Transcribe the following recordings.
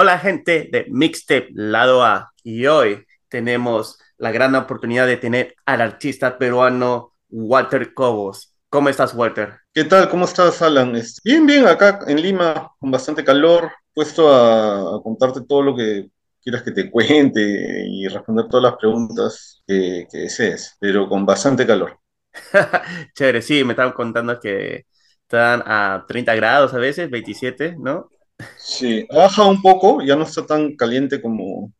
Hola gente de Mixtape Lado A y hoy tenemos la gran oportunidad de tener al artista peruano Walter Cobos. ¿Cómo estás, Walter? ¿Qué tal? ¿Cómo estás, Alan? Bien, bien, acá en Lima, con bastante calor, puesto a, contarte todo lo que quieras que te cuente y responder todas las preguntas que, que desees, pero con bastante calor. Chévere, sí, me estaban contando que están a 30 grados a veces, 27, ¿no? Sí, ha bajado un poco, ya no está tan caliente como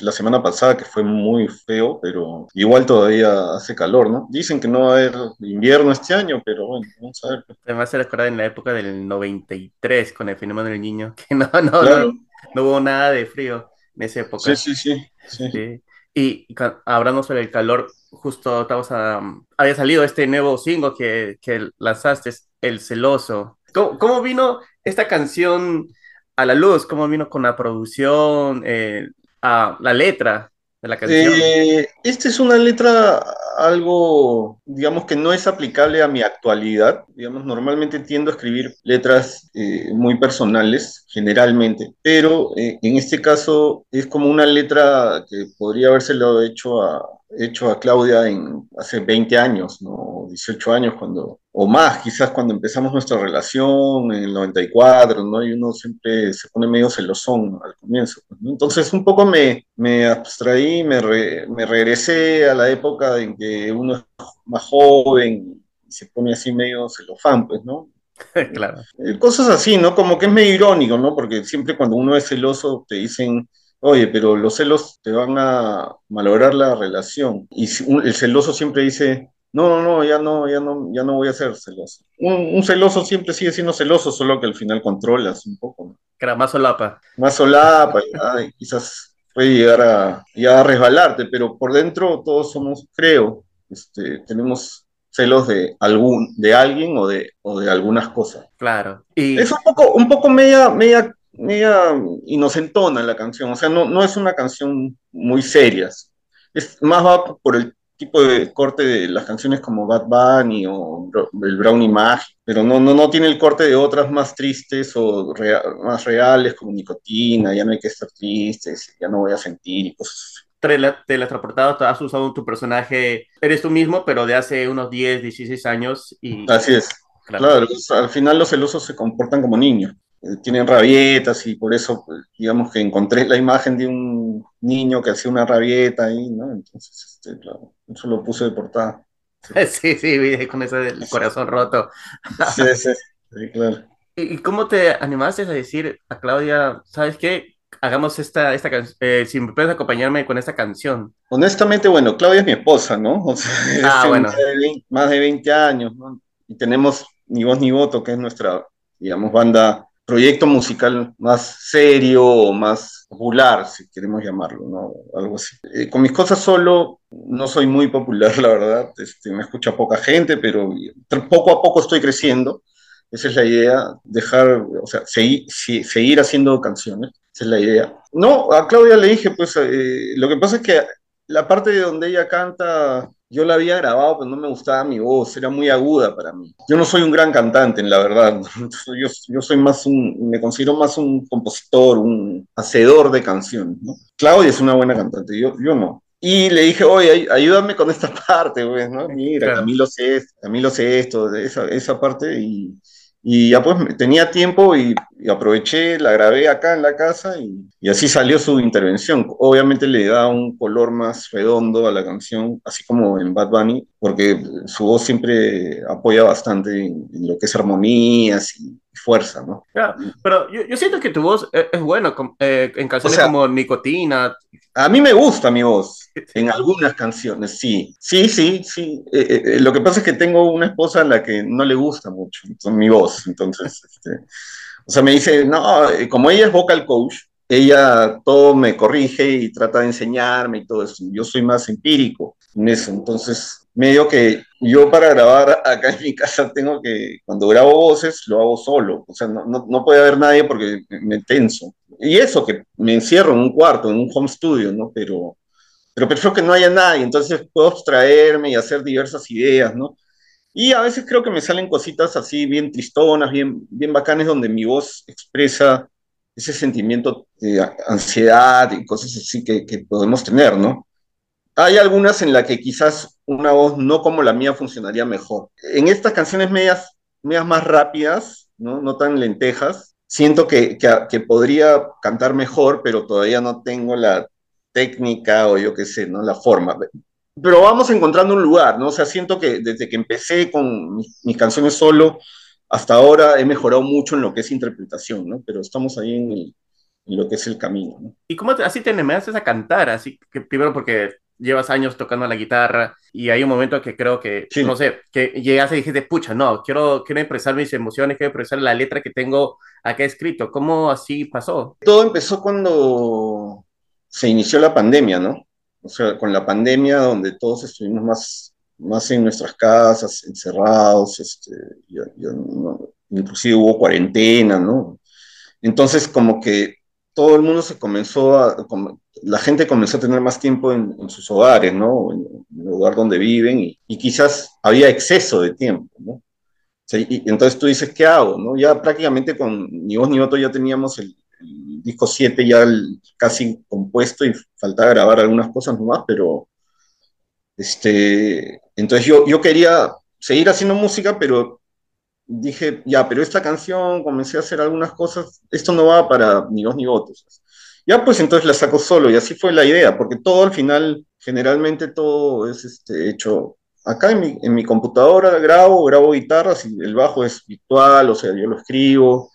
la semana pasada, que fue muy feo, pero igual todavía hace calor, ¿no? Dicen que no va a haber invierno este año, pero bueno, vamos a ver. Me hace recordar en la época del 93, con el fenómeno del niño, que no, no, no, no, hubo nada de frío en esa época. Sí, sí, sí. sí. Y hablando sobre el calor, justo a, había salido este nuevo single que, que lanzaste, El Celoso. ¿Cómo, ¿Cómo, vino esta canción a la luz? ¿Cómo vino con la producción, eh, a la letra de la canción? Eh, esta es una letra algo, digamos que no es aplicable a mi actualidad. Digamos, normalmente tiendo a escribir letras eh, muy personales, generalmente, pero en este caso es como una letra que podría habérselo hecho a, hecho a Claudia en hace 20 años, ¿no? 18 años, cuando, o más, quizás cuando empezamos nuestra relación en el 94, ¿no? Y uno siempre se pone medio celosón al comienzo. Pues, Entonces, un poco me, me abstraí, me, me regresé a la época en que uno es más joven y se pone así medio celofán, pues, ¿no? claro. Eh, cosas así, ¿no? Como que es medio irónico, ¿no? Porque siempre cuando uno es celoso te dicen Oye, pero los celos te van a malograr la relación. Y el celoso siempre dice, no, no, no, ya no, ya no, ya no voy a ser celoso. Un, celoso siempre sigue siendo celoso, solo que al final controlas un poco. ¿no? más solapa. Más solapa, y, quizás puede llegar a, ya a resbalarte, pero por dentro todos somos, creo, este, tenemos celos de algún, de alguien o de, o de algunas cosas. Claro. Y... Es un poco, un poco media, media media inocentona la canción, o sea, no, no es una canción muy seria, es más va por el tipo de corte de las canciones como Bad Bunny o el Brownie Magic, pero no, no, no tiene el corte de otras más tristes o más reales como Nicotina, ya no hay que estar tristes, ya no voy a sentir y cosas teletransportado, has usado tu personaje, eres tú mismo, pero de hace unos 10, 16 años. Y... Así es. Claro, al final los celosos se comportan como niños. Eh, tienen rabietas y por eso, digamos que encontré la imagen de un niño que hacía una rabieta ahí, ¿no? Entonces, este, claro, eso lo puse de portada. Sí, sí, con ese del corazón roto. Sí, sí, sí, claro. ¿Y cómo te animaste a decir a Claudia, sabes qué? Hagamos esta, esta canción, eh, si me puedes acompañarme con esta canción. Honestamente, bueno, Claudia es mi esposa, ¿no? O sea, ah, bueno. más de 20 años, ¿no? Y tenemos Ni Voz Ni Voto, que es nuestra, digamos, banda proyecto musical más serio o más popular, si queremos llamarlo, ¿no? Algo así. Eh, con mis cosas solo no soy muy popular, la verdad. Este, me escucha poca gente, pero poco a poco estoy creciendo. Esa es la idea, dejar, o sea, seguir, seguir haciendo canciones. Esa es la idea. No, a Claudia le dije, pues, eh, lo que pasa es que la parte de donde ella canta yo la había grabado, pero no me gustaba mi voz, era muy aguda para mí. Yo no soy un gran cantante, en la verdad. Yo, yo soy más un, me considero más un compositor, un hacedor de canciones. ¿no? Claudia es una buena cantante, yo, yo no. Y le dije, oye, ayúdame con esta parte, pues, ¿no? Mira, a mí lo sé, a mí lo sé esto, esa, esa parte, y, y ya pues tenía tiempo y, aproveché, la grabé acá en la casa y, y, así salió su intervención. Obviamente le da un color más redondo a la canción, así como en Bad Bunny, porque su voz siempre apoya bastante en, lo que es armonías y fuerza, ¿no? pero yo, yo, siento que tu voz es, es buena eh, en canciones como Nicotina. A mí me gusta mi voz, en algunas canciones, sí. Sí, sí, sí. Eh, eh, lo que pasa es que tengo una esposa a la que no le gusta mucho mi voz, entonces, este, o sea, me dice, no, como ella es vocal coach, ella todo me corrige y trata de enseñarme y todo eso. Yo soy más empírico en eso, entonces medio que yo para grabar acá en mi casa tengo que, cuando grabo voces, lo hago solo, o sea, no, no, no puede haber nadie porque me tenso. Y eso, que me encierro en un cuarto, en un home studio, ¿no? Pero, pero prefiero que no haya nadie, entonces puedo abstraerme y hacer diversas ideas, ¿no? Y a veces creo que me salen cositas así bien tristonas, bien, bien bacanes, donde mi voz expresa ese sentimiento de ansiedad y cosas así que, que podemos tener, ¿no? Hay algunas en las que quizás una voz no como la mía funcionaría mejor. En estas canciones medias, medias más rápidas, ¿no? no tan lentejas, siento que, que, que, podría cantar mejor, pero todavía no tengo la técnica o yo qué sé, ¿no? La forma. Pero vamos encontrando un lugar, ¿no? O sea, siento que desde que empecé con mis, mis canciones solo, hasta ahora he mejorado mucho en lo que es interpretación, ¿no? Pero estamos ahí en, el, en lo que es el camino, ¿no? ¿Y cómo te, así te haces a cantar? Así que primero porque llevas años tocando la guitarra y hay un momento que creo que, sí. no sé, que llegaste y dijiste, pucha, no, quiero, quiero expresar mis emociones, quiero expresar la letra que tengo acá escrito. ¿Cómo así pasó? Todo empezó cuando se inició la pandemia, ¿no? O sea, con la pandemia donde todos estuvimos más, más en nuestras casas, encerrados, este, ya, ya no, inclusive hubo cuarentena, ¿no? Entonces, como que todo el mundo se comenzó a, la gente comenzó a tener más tiempo en, en sus hogares, ¿no? En, en, el lugar donde viven y, y, quizás había exceso de tiempo, ¿no? Y, entonces tú dices, ¿qué hago? ¿no? Ya prácticamente con Ni Vos Ni Voto ya teníamos el, el disco 7 ya el, casi compuesto y faltaba grabar algunas cosas nomás, pero este, entonces yo, yo quería seguir haciendo música, pero dije, ya, pero esta canción, comencé a hacer algunas cosas, esto no va para ni voz ni votos. Ya, pues entonces la saco solo y así fue la idea, porque todo al final, generalmente todo es este, hecho acá en mi, en mi computadora, grabo, grabo guitarras y el bajo es virtual, o sea, yo lo escribo,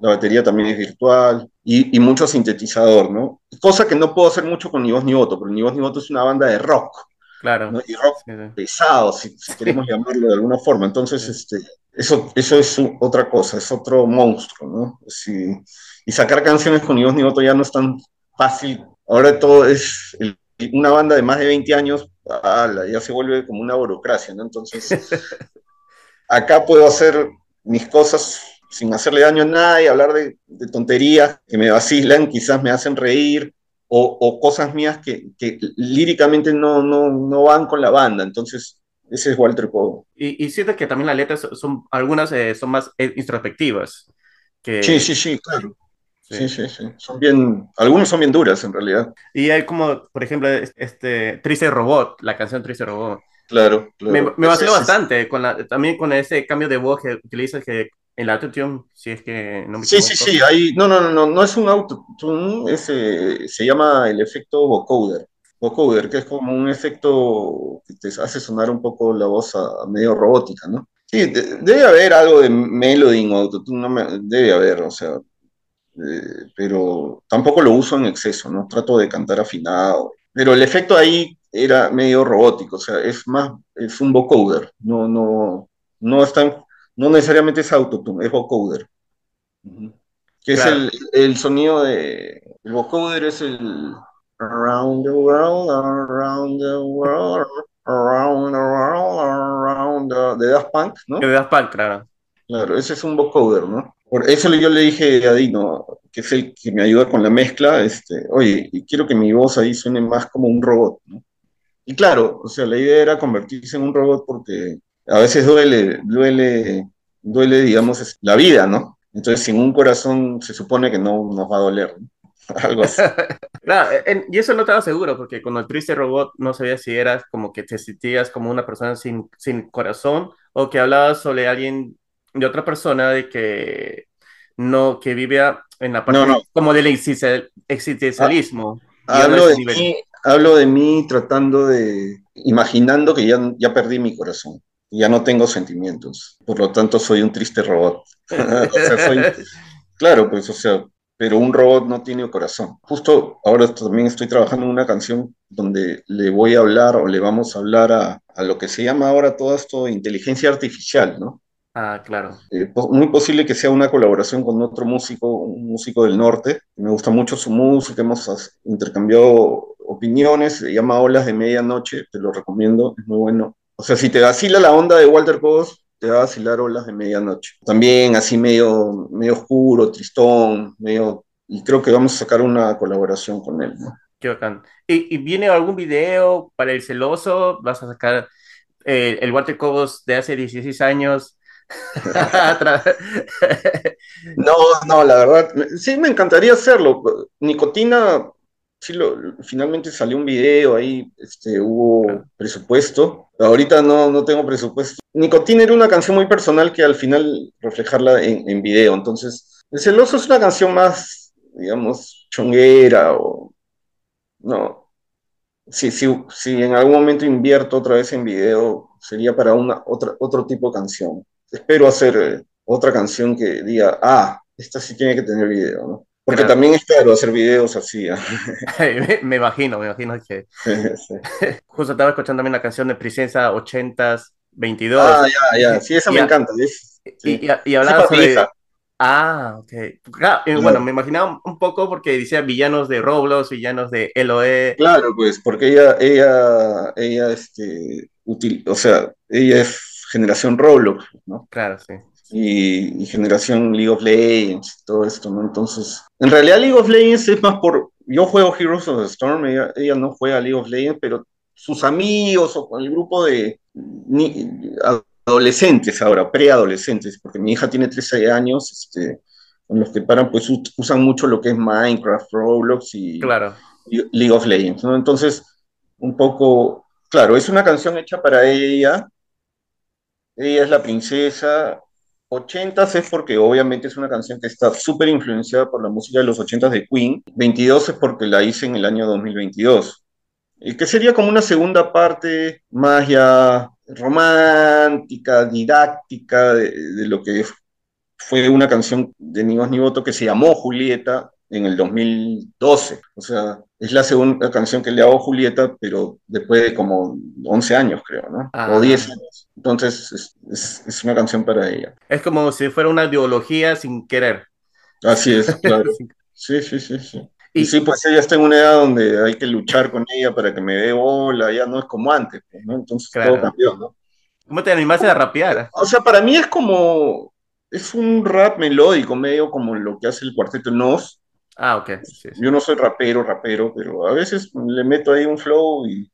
la batería también es virtual y, y, mucho sintetizador, ¿no? Cosa que no puedo hacer mucho con Ni Voz Ni Voto, porque Ni Voz Ni Voto es una banda de rock. Claro. ¿no? Y rock sí, sí. pesado, si, si, queremos llamarlo de alguna forma. Entonces, sí. este, eso, eso es otra cosa, es otro monstruo, ¿no? Sí. Y sacar canciones con Ni Voz Ni Voto ya no es tan fácil. Ahora todo es el, una banda de más de 20 años, ala, ya se vuelve como una burocracia, ¿no? Entonces, acá puedo hacer mis cosas sin hacerle daño a nadie, hablar de, de, tonterías que me vacilan, quizás me hacen reír, o, o cosas mías que, que líricamente no, no, no, van con la banda. Entonces, ese es Walter Cobo. Y, y siento que también las letras son, algunas eh, son más eh, introspectivas. Que... Sí, sí, sí, claro. Sí. sí, sí, sí. Son bien, algunos son bien duras en realidad. Y hay como, por ejemplo, este Triste Robot, la canción Triste Robot. Claro, claro. Me, me vaciló bastante, con la, también con ese cambio de voz que utilizas que el autotune, si es que no me Sí, sí, sí, ahí, no, no, no, no, no es un autotune, es, eh, se llama el efecto vocoder. Vocoder, que es como un efecto que te hace sonar un poco la voz a, a medio robótica, ¿no? Sí, de, debe haber algo de melody o autotune, no me, debe haber, o sea, eh, pero tampoco lo uso en exceso, ¿no? Trato de cantar afinado. Pero el efecto ahí era medio robótico, o sea, es más, es un vocoder, no, no, no es tan no necesariamente es autotune, es vocoder. Uh -huh. Que claro. es el, el, sonido de. El vocoder es el. Around the world, around the world, around the world, around the. de Daft Punk, ¿no? De Daft Punk, claro. Claro, ese es un vocoder, ¿no? Por eso yo le dije a Dino, que es el que me ayuda con la mezcla, este, oye, quiero que mi voz ahí suene más como un robot, ¿no? Y claro, o sea, la idea era convertirse en un robot porque a veces duele, duele, duele, digamos, la vida, ¿no? Entonces, sin un corazón se supone que no nos va a doler, ¿no? Algo así. claro, en, y eso no estaba seguro, porque con el triste robot no sabía si eras como que te sentías como una persona sin, sin corazón o que hablabas sobre alguien de otra persona de que no, que vive en la parte no, no. como del existencialismo. Ah, hablo, de mí, hablo de mí tratando de, imaginando que ya, ya perdí mi corazón ya no tengo sentimientos, por lo tanto soy un triste robot. o sea, soy, claro, pues, o sea, pero un robot no tiene corazón. Justo ahora también estoy trabajando en una canción donde le voy a hablar o le vamos a hablar a, a lo que se llama ahora todo esto inteligencia artificial, ¿no? Ah, claro. Eh, muy posible que sea una colaboración con otro músico, un músico del norte. Me gusta mucho su música, hemos intercambiado opiniones, se llama Olas de Medianoche, te lo recomiendo, es muy bueno. O sea, si te vacila la onda de Walter Cobos, te va a vacilar olas de medianoche. También así medio, medio oscuro, tristón, medio... Y creo que vamos a sacar una colaboración con él, ¿no? Qué bacán. ¿Y, y viene algún video para El Celoso? ¿Vas a sacar eh, el Walter Cobos de hace 16 años no, no, la verdad, sí me encantaría hacerlo. Nicotina, sí, lo, finalmente salió un video ahí, este, hubo presupuesto. Ahorita no, no tengo presupuesto. Nicotina era una canción muy personal que al final reflejarla en, en video. Entonces, El Celoso es una canción más, digamos, chonguera o... No, si, en algún momento invierto otra vez en video, sería para una, otra, otro tipo de canción. Espero hacer eh, otra canción que diga, ah, esta sí tiene que tener video, ¿no? Porque Claro. también es caro hacer videos así. ¿ah? me, me imagino, me imagino que Sí. justo estaba escuchando también la canción de Princesa 80s 22 Ah, ya, ya, sí, esa Y me a- encanta. es- sí. y, y, y hablaba sobre... Ah, ok. Claro, Claro. bueno, me imaginaba un poco porque decía villanos de Roblox, villanos de LOE. Claro, pues, porque ella, ella, ella, este, util- o sea, ella es generación Roblox, ¿no? Claro, sí. y, y generación League of Legends, todo esto, ¿no? Entonces, en realidad League of Legends es más por, yo juego Heroes of the Storm, ella, ella no juega League of Legends, pero sus amigos o con el grupo de ni- adolescentes ahora, preadolescentes, porque mi hija tiene 13 años, este, con los que paran, pues usan mucho lo que es Minecraft, Roblox y, Claro. y League of Legends, ¿no? Entonces, un poco, claro, es una canción hecha para ella, ella es la princesa. 80s es porque obviamente es una canción que está súper influenciada por la música de los 80s de Queen. 22 es porque la hice en el año 2022. Y que sería como una segunda parte más ya romántica, didáctica de, de lo que fue una canción de Ni Voz Ni Voto que se llamó Julieta en el 2012. O sea, es la segunda canción que le hago a Julieta, pero después de como 11 años, creo, ¿no? Ah. O 10 años. Entonces, es, es- es una canción para ella. Es como si fuera una ideología sin querer. Así es, claro. Sí. Sí, sí, sí, sí. Y- Y sí, pues ella está en una edad donde hay que luchar con ella para que me dé bola, ya no es como antes, pues, ¿no? Entonces Claro. todo cambió, ¿no? ¿Cómo te animaste a rapear? O sea, para mí es como, es un rap melódico, medio como lo que hace el Cuarteto Nos. Ah, ok. Sí, sí. Yo no soy rapero, rapero, pero a veces le meto ahí un flow y,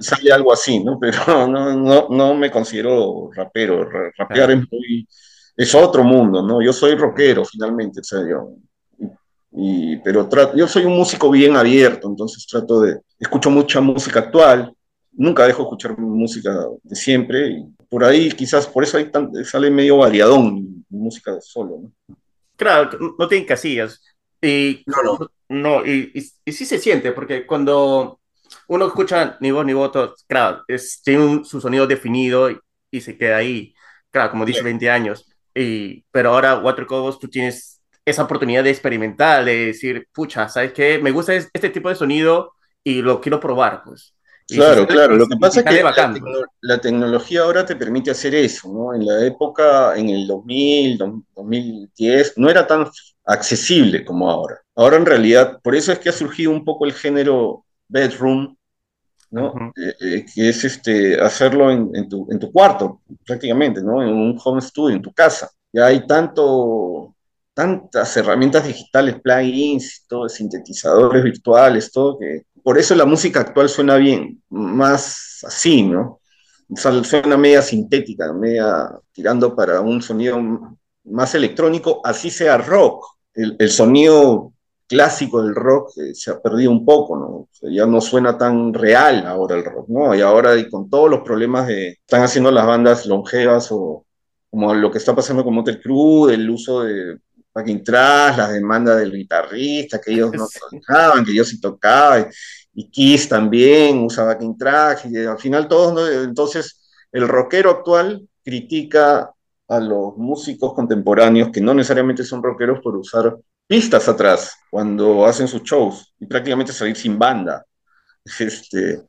sale algo así, ¿no? Pero no, no, no me considero rapero. Ra- Rapear es muy, es otro mundo, ¿no? Yo soy rockero, finalmente, o sea, yo. Y, pero tra- yo soy un músico bien abierto, entonces trato de, escucho mucha música actual, nunca dejo de escuchar música de siempre, y por ahí quizás, por eso ahí tan- sale medio variadón música solo, ¿no? Claro, no tienen casillas. Y No, no. no, y, y, y sí se siente, porque cuando uno escucha ni voz ni voto, claro, es, tiene un- su sonido definido y, y se queda ahí. Claro, como dice, Claro. 20 años. Y, pero ahora, Water Cobos, tú tienes esa oportunidad de experimentar, de decir, pucha, ¿sabes qué? Me gusta es- este tipo de sonido y lo quiero probar, pues. Claro, claro. Lo que pasa es que la, pues. tecno- la tecnología ahora te permite hacer eso, ¿no? En la época, en el 2000, dos- 2010, no era tan accesible como ahora. Ahora en realidad, por eso es que ha surgido un poco el género bedroom, ¿no? Eh, eh, que es este, hacerlo en, en tu, en tu cuarto, prácticamente, ¿no? En un home studio, en tu casa. Ya hay tanto, tantas herramientas digitales, plugins, todo, sintetizadores virtuales, todo que por eso la música actual suena bien, más así, ¿no? O sea, suena media sintética, media tirando para un sonido más electrónico, así sea rock. El, el sonido clásico del rock eh, se ha perdido un poco, ¿no? O sea, ya no suena tan real ahora el rock, ¿no? Y ahora y con todos los problemas de están haciendo las bandas longevas o como lo que está pasando con Motley Crue, el uso de backing tracks, las demandas del guitarrista, que ellos no tocaban, que ellos sí tocaban, y Kiss también usa backing tracks, y al final todos, ¿no? entonces el rockero actual critica a los músicos contemporáneos que no necesariamente son rockeros por usar pistas atrás cuando hacen sus shows y prácticamente salir sin banda. Este,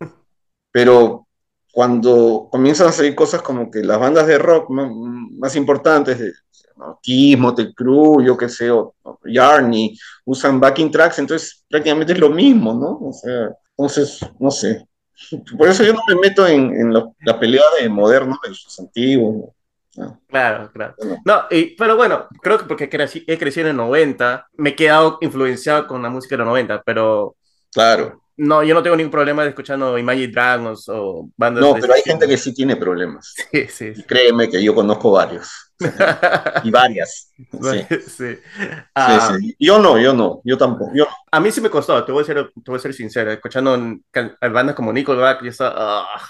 pero cuando comienzan a salir cosas como que las bandas de rock más, más importantes, de, ¿no? Kiss, Motley Crue, yo qué sé, o, o Yarny, usan backing tracks, entonces prácticamente es lo mismo, ¿no? O sea, entonces, no sé. Por eso yo no me meto en, en la, la, pelea de modernos versus antiguos. ¿no? Claro, claro. No, y, pero bueno, creo que porque crecí, he crecido en el 90, me he quedado influenciado con la música de los 90, pero Claro. No, yo no tengo ningún problema de escuchando Imagine Dragons o bandas. No, pero hay gente que sí tiene problemas. Sí, sí. créeme que yo conozco varios. y varias. Sí. Sí. Ah. sí. Yo no, yo no, yo tampoco. Yo A mí sí me costó, te voy a ser, te voy a ser sincero, escuchando bandas como Nickelback, yo estaba... Ah,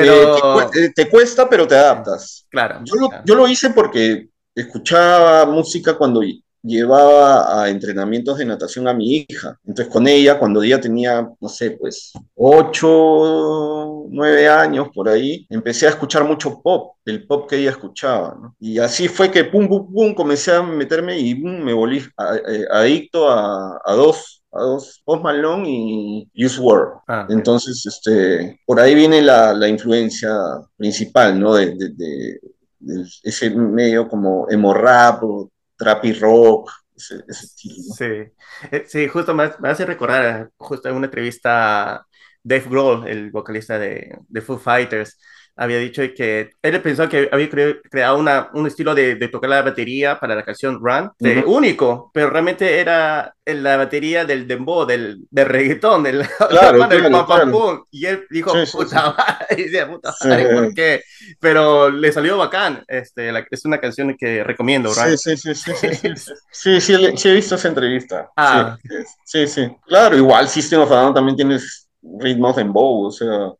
pero... Te, cuesta, pero te adaptas. Claro. Yo lo, yo lo hice porque escuchaba música cuando llevaba a entrenamientos de natación a mi hija. Entonces con ella, cuando ella tenía, no sé, pues ocho, nueve años por ahí, empecé a escuchar mucho pop, el pop que ella escuchaba. ¿no? Y así fue que pum, pum, pum, comencé a meterme y me volví eh, adicto a, a dos a dos, Post Malone y Use World. Ah, Entonces, este, por ahí viene la, la influencia principal, ¿no? De, de, de, ese medio como emo rap o trap y rock, ese, estilo. Sí, eh, sí, justo me, hace recordar justo en una entrevista a Dave Grohl, el vocalista de, de Foo Fighters, había dicho que él pensó que había creado una, un estilo de, de, tocar la batería para la canción Run, de único, pero realmente era la batería del dembow, del, del reggaetón, del, claro, del claro, Y él dijo, puta madre, decía, puta madre, ¿por qué? Pero le salió bacán, este, la, es una canción que recomiendo, Run. Sí, sí, sí, sí, sí, sí, sí, sí, he visto esa entrevista. Ah. Sí, sí, claro, igual System of a Down también tienes ritmos de dembow, o sea...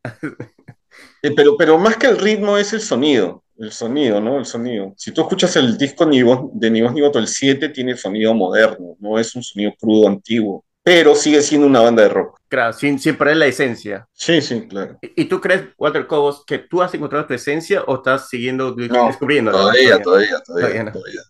Eh, pero, pero más que el ritmo es el sonido, el sonido, ¿no? El sonido. Si tú escuchas el disco de Ni Voz Ni Voto, el 7 tiene sonido moderno, no es un sonido crudo antiguo, pero sigue siendo una banda de rock. Claro, sin, sin perder la esencia. Sí, sí, claro. ¿Y, tú crees, Walter Cobos, que tú has encontrado tu esencia o estás siguiendo, descubriendo? Todavía, todavía, todavía, todavía,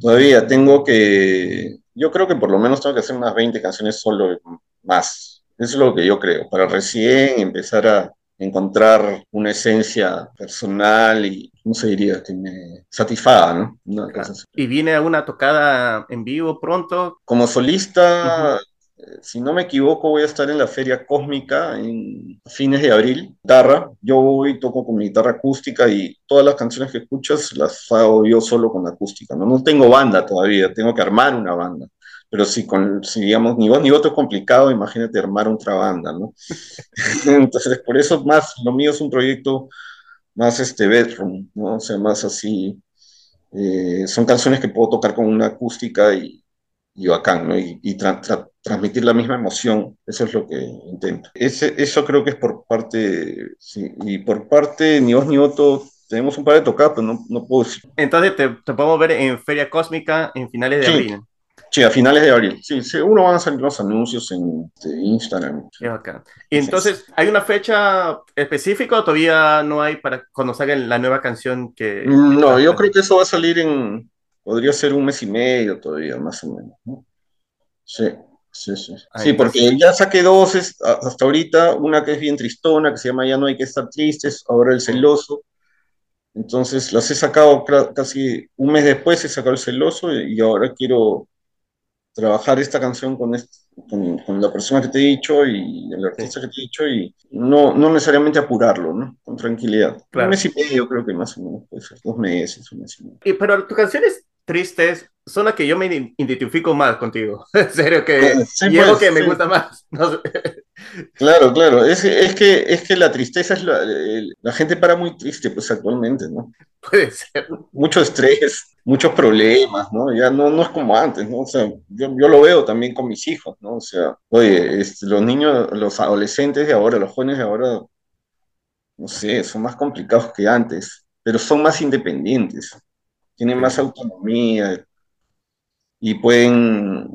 todavía. tengo que, yo creo que por lo menos tengo que hacer unas 20 canciones solo más. Eso es lo que yo creo, para recién empezar a, encontrar una esencia personal y, ¿cómo se diría? Que me satisfaga, ¿no? ¿Y viene alguna tocada en vivo pronto? Como solista, eh, si no me equivoco, voy a estar en la Feria Cósmica en fines de abril. Guitarra, yo voy, toco con mi guitarra acústica y todas las canciones que escuchas las hago yo solo con acústica, ¿no? No tengo banda todavía, tengo que armar una banda pero si, con, si digamos ni voz ni voto es complicado, imagínate armar otra banda, ¿no? Entonces, por eso más, lo mío es un proyecto más este bedroom, ¿no? O sea, más así, eh, son canciones que puedo tocar con una acústica y, y bacán, ¿no? Y, y transmitir la misma emoción, eso es lo que intento. Ese, eso creo que es por parte, sí, y por parte ni voz ni voto tenemos un par de tocadas, pero no, no puedo decir. Entonces te, te, podemos ver en Feria Cósmica en finales de sí. abril. Sí, a finales de abril. Sí, seguro van a salir los anuncios en Instagram. Y entonces, ¿hay una fecha específica o todavía no hay para cuando salga la nueva canción que... No, yo creo que eso va a salir en... Podría ser un mes y medio todavía, más o menos. Sí, sí, sí. sí, porque ya saqué dos hasta ahorita, una que es bien tristona, que se llama Ya no hay que estar tristes, ahora el celoso. Entonces las he sacado casi un mes después, he sacado el celoso y ahora quiero trabajar esta canción con, con, la persona que te he dicho y el artista que te he dicho y no, no necesariamente apurarlo, ¿no? Con tranquilidad. Un mes y medio creo que más o menos puede ser, dos meses, un mes y medio. Y, pero tu canción es tristes son las que yo me identifico más contigo. En serio, que sí, y pues, que me gusta más. Claro, claro. Es, es, que, es que la tristeza es la, la gente para muy triste, pues actualmente, ¿no? Puede ser. Mucho estrés, muchos problemas, ¿no? Ya no, no es como antes, ¿no? O sea, yo, yo lo veo también con mis hijos, ¿no? O sea, oye, este, los niños, los adolescentes de ahora, los jóvenes de ahora, no sé, son más complicados que antes, pero son más independientes tienen más autonomía y pueden,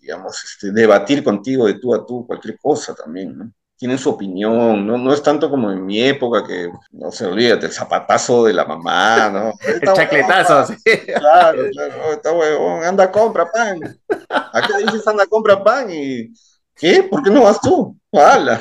digamos, este, debatir contigo de tú a tú cualquier cosa también, ¿no? Tienen su opinión, ¿no? No es tanto como en mi época que, no se olvídate, el zapatazo de la mamá, ¿no? el chacletazo, sí. Claro, claro, está huevón, anda, compra pan. ¿A qué dices anda, compra pan? Y, ¿qué? ¿Por qué no vas tú? ¡Hala!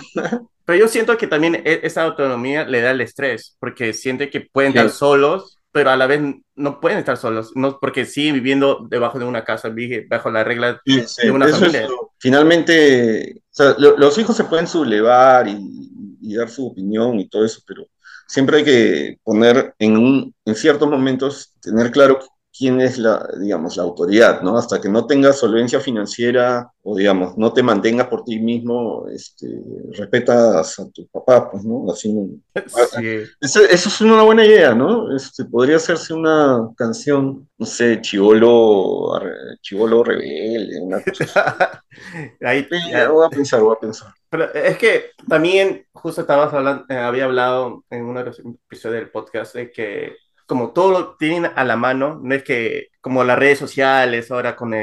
Pero yo siento que también e-, esa autonomía le da el estrés, porque siente que pueden estar solos pero a la vez no pueden estar solos, no porque siguen viviendo debajo de una casa, bajo la regla de una familia. finalmente, los hijos se pueden sublevar y, dar su opinión y todo eso, pero siempre hay que poner en, un, en ciertos momentos, tener claro quién es la, digamos, la autoridad, ¿no? Hasta que no tengas solvencia financiera o, digamos, no te mantengas por ti mismo, este, respetas a tu papá, pues, ¿no? Así, sí. eso, eso, es una buena idea, ¿no? Este, podría hacerse una canción, no sé, chivolo, chivolo rebelde, una cosa Ahí, voy a pensar, voy a pensar. Pero es que también, justo estabas hablando, eh, había hablado en uno de los episodios del podcast de que como todo lo tienen a la mano, no es que como las redes sociales ahora con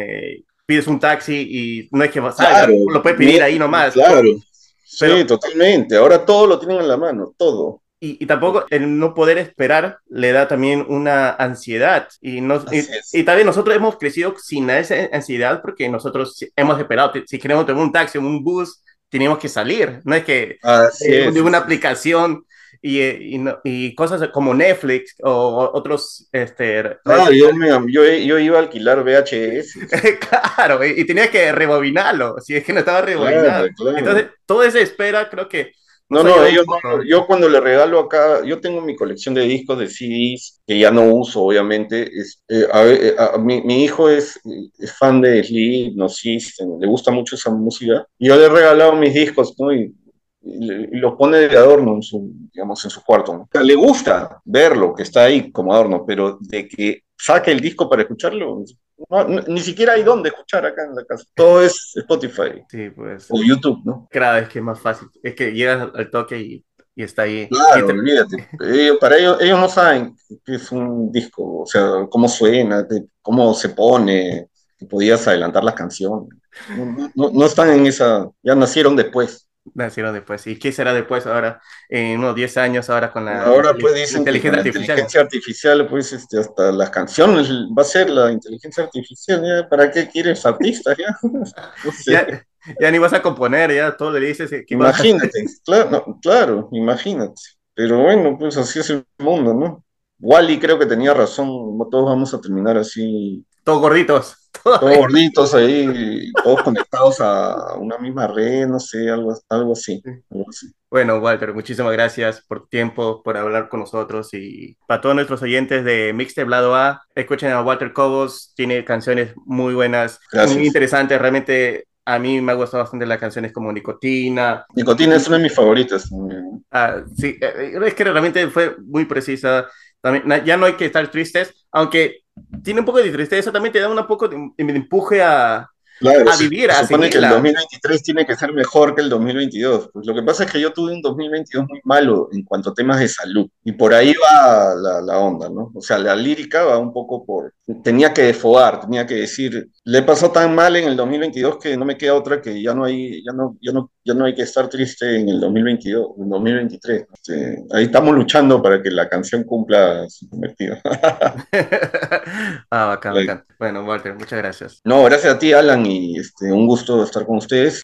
pides un taxi y no es que vas a lo puedes pedir ahí nomás. Claro. sí, totalmente. Ahora todo lo tienen a la mano, todo. Y, y, tampoco el no poder esperar le da también una ansiedad. Y, nos, y, también nosotros hemos crecido sin esa ansiedad porque nosotros hemos esperado. Si queremos tomar un taxi o un bus, tenemos que salir. No es que eh, de una aplicación y, y, y, cosas como Netflix o otros... Este, ah, yo, yo, yo, iba a alquilar VHS. claro, y, tenía que rebobinarlo, si es que no estaba rebobinado. Entonces, toda esa espera creo que... No, no, ellos yo cuando le regalo acá, yo tengo mi colección de discos de CDs que ya no uso, obviamente. Es, eh, eh, a, mi, mi, hijo es, es, fan de Sleep, No System, le gusta mucho esa música. Y yo le he regalado mis discos, ¿no? Y y lo pone de adorno en su, digamos, en su cuarto. Le gusta verlo, que está ahí como adorno, pero de que saque el disco para escucharlo, ni siquiera hay dónde escuchar acá en la casa. Todo es Spotify. Sí, pues. O YouTube, ¿no? Claro, es que es más fácil. Es que llegas al toque y, y está ahí. Claro, olvídate. para ellos, ellos no saben qué es un disco, o sea, cómo suena, cómo se pone, que podías adelantar las canciones. no, no están en esa, ya nacieron después nacieron después. ¿Y qué será después ahora, en unos 10 años ahora con la ahora, pues, inteligencia, artificial. inteligencia artificial? pues este, hasta las canciones va a ser la inteligencia artificial, ¿Para qué quieres artistas? Ya? ya, ni vas a componer, ya todo le dices. imagínate, claro, claro, imagínate. Pero bueno, pues así es el mundo, ¿no? Wally creo que tenía razón, todos vamos a terminar así. Todos gorditos. Todos gorditos ahí, todos conectados a una misma red, no sé, algo, algo, así, Bueno, Walter, muchísimas gracias por tu tiempo, por hablar con nosotros y para todos nuestros oyentes de Mixtape Lado A, escuchen a Walter Cobos, tiene canciones muy buenas, muy interesantes, realmente a mí me ha gustado bastante las canciones como Nicotina. Nicotina es una de mis favoritas. Ah, sí, eh, es que realmente fue muy precisa. También, ya no hay que estar tristes, aunque tiene un poco de tristeza, también te da un poco de, empuje a, Claro, a vivir, se, supone que el 2023 tiene que ser mejor que el 2022. Pues lo que pasa es que yo tuve un 2022 muy malo en cuanto a temas de salud. Y por ahí va la, la onda, ¿no? O sea, la lírica va un poco por... Tenía que desfogar, tenía que decir, le pasó tan mal en el 2022 que no me queda otra que ya no hay, ya no, ya no, ya no hay que estar triste en el 2022, en el 2023. Este, ahí estamos luchando para que la canción cumpla su cometido. ah, bacán, bacán. Bueno, Walter, muchas gracias. No, gracias a ti, Alan y este, un gusto estar con ustedes.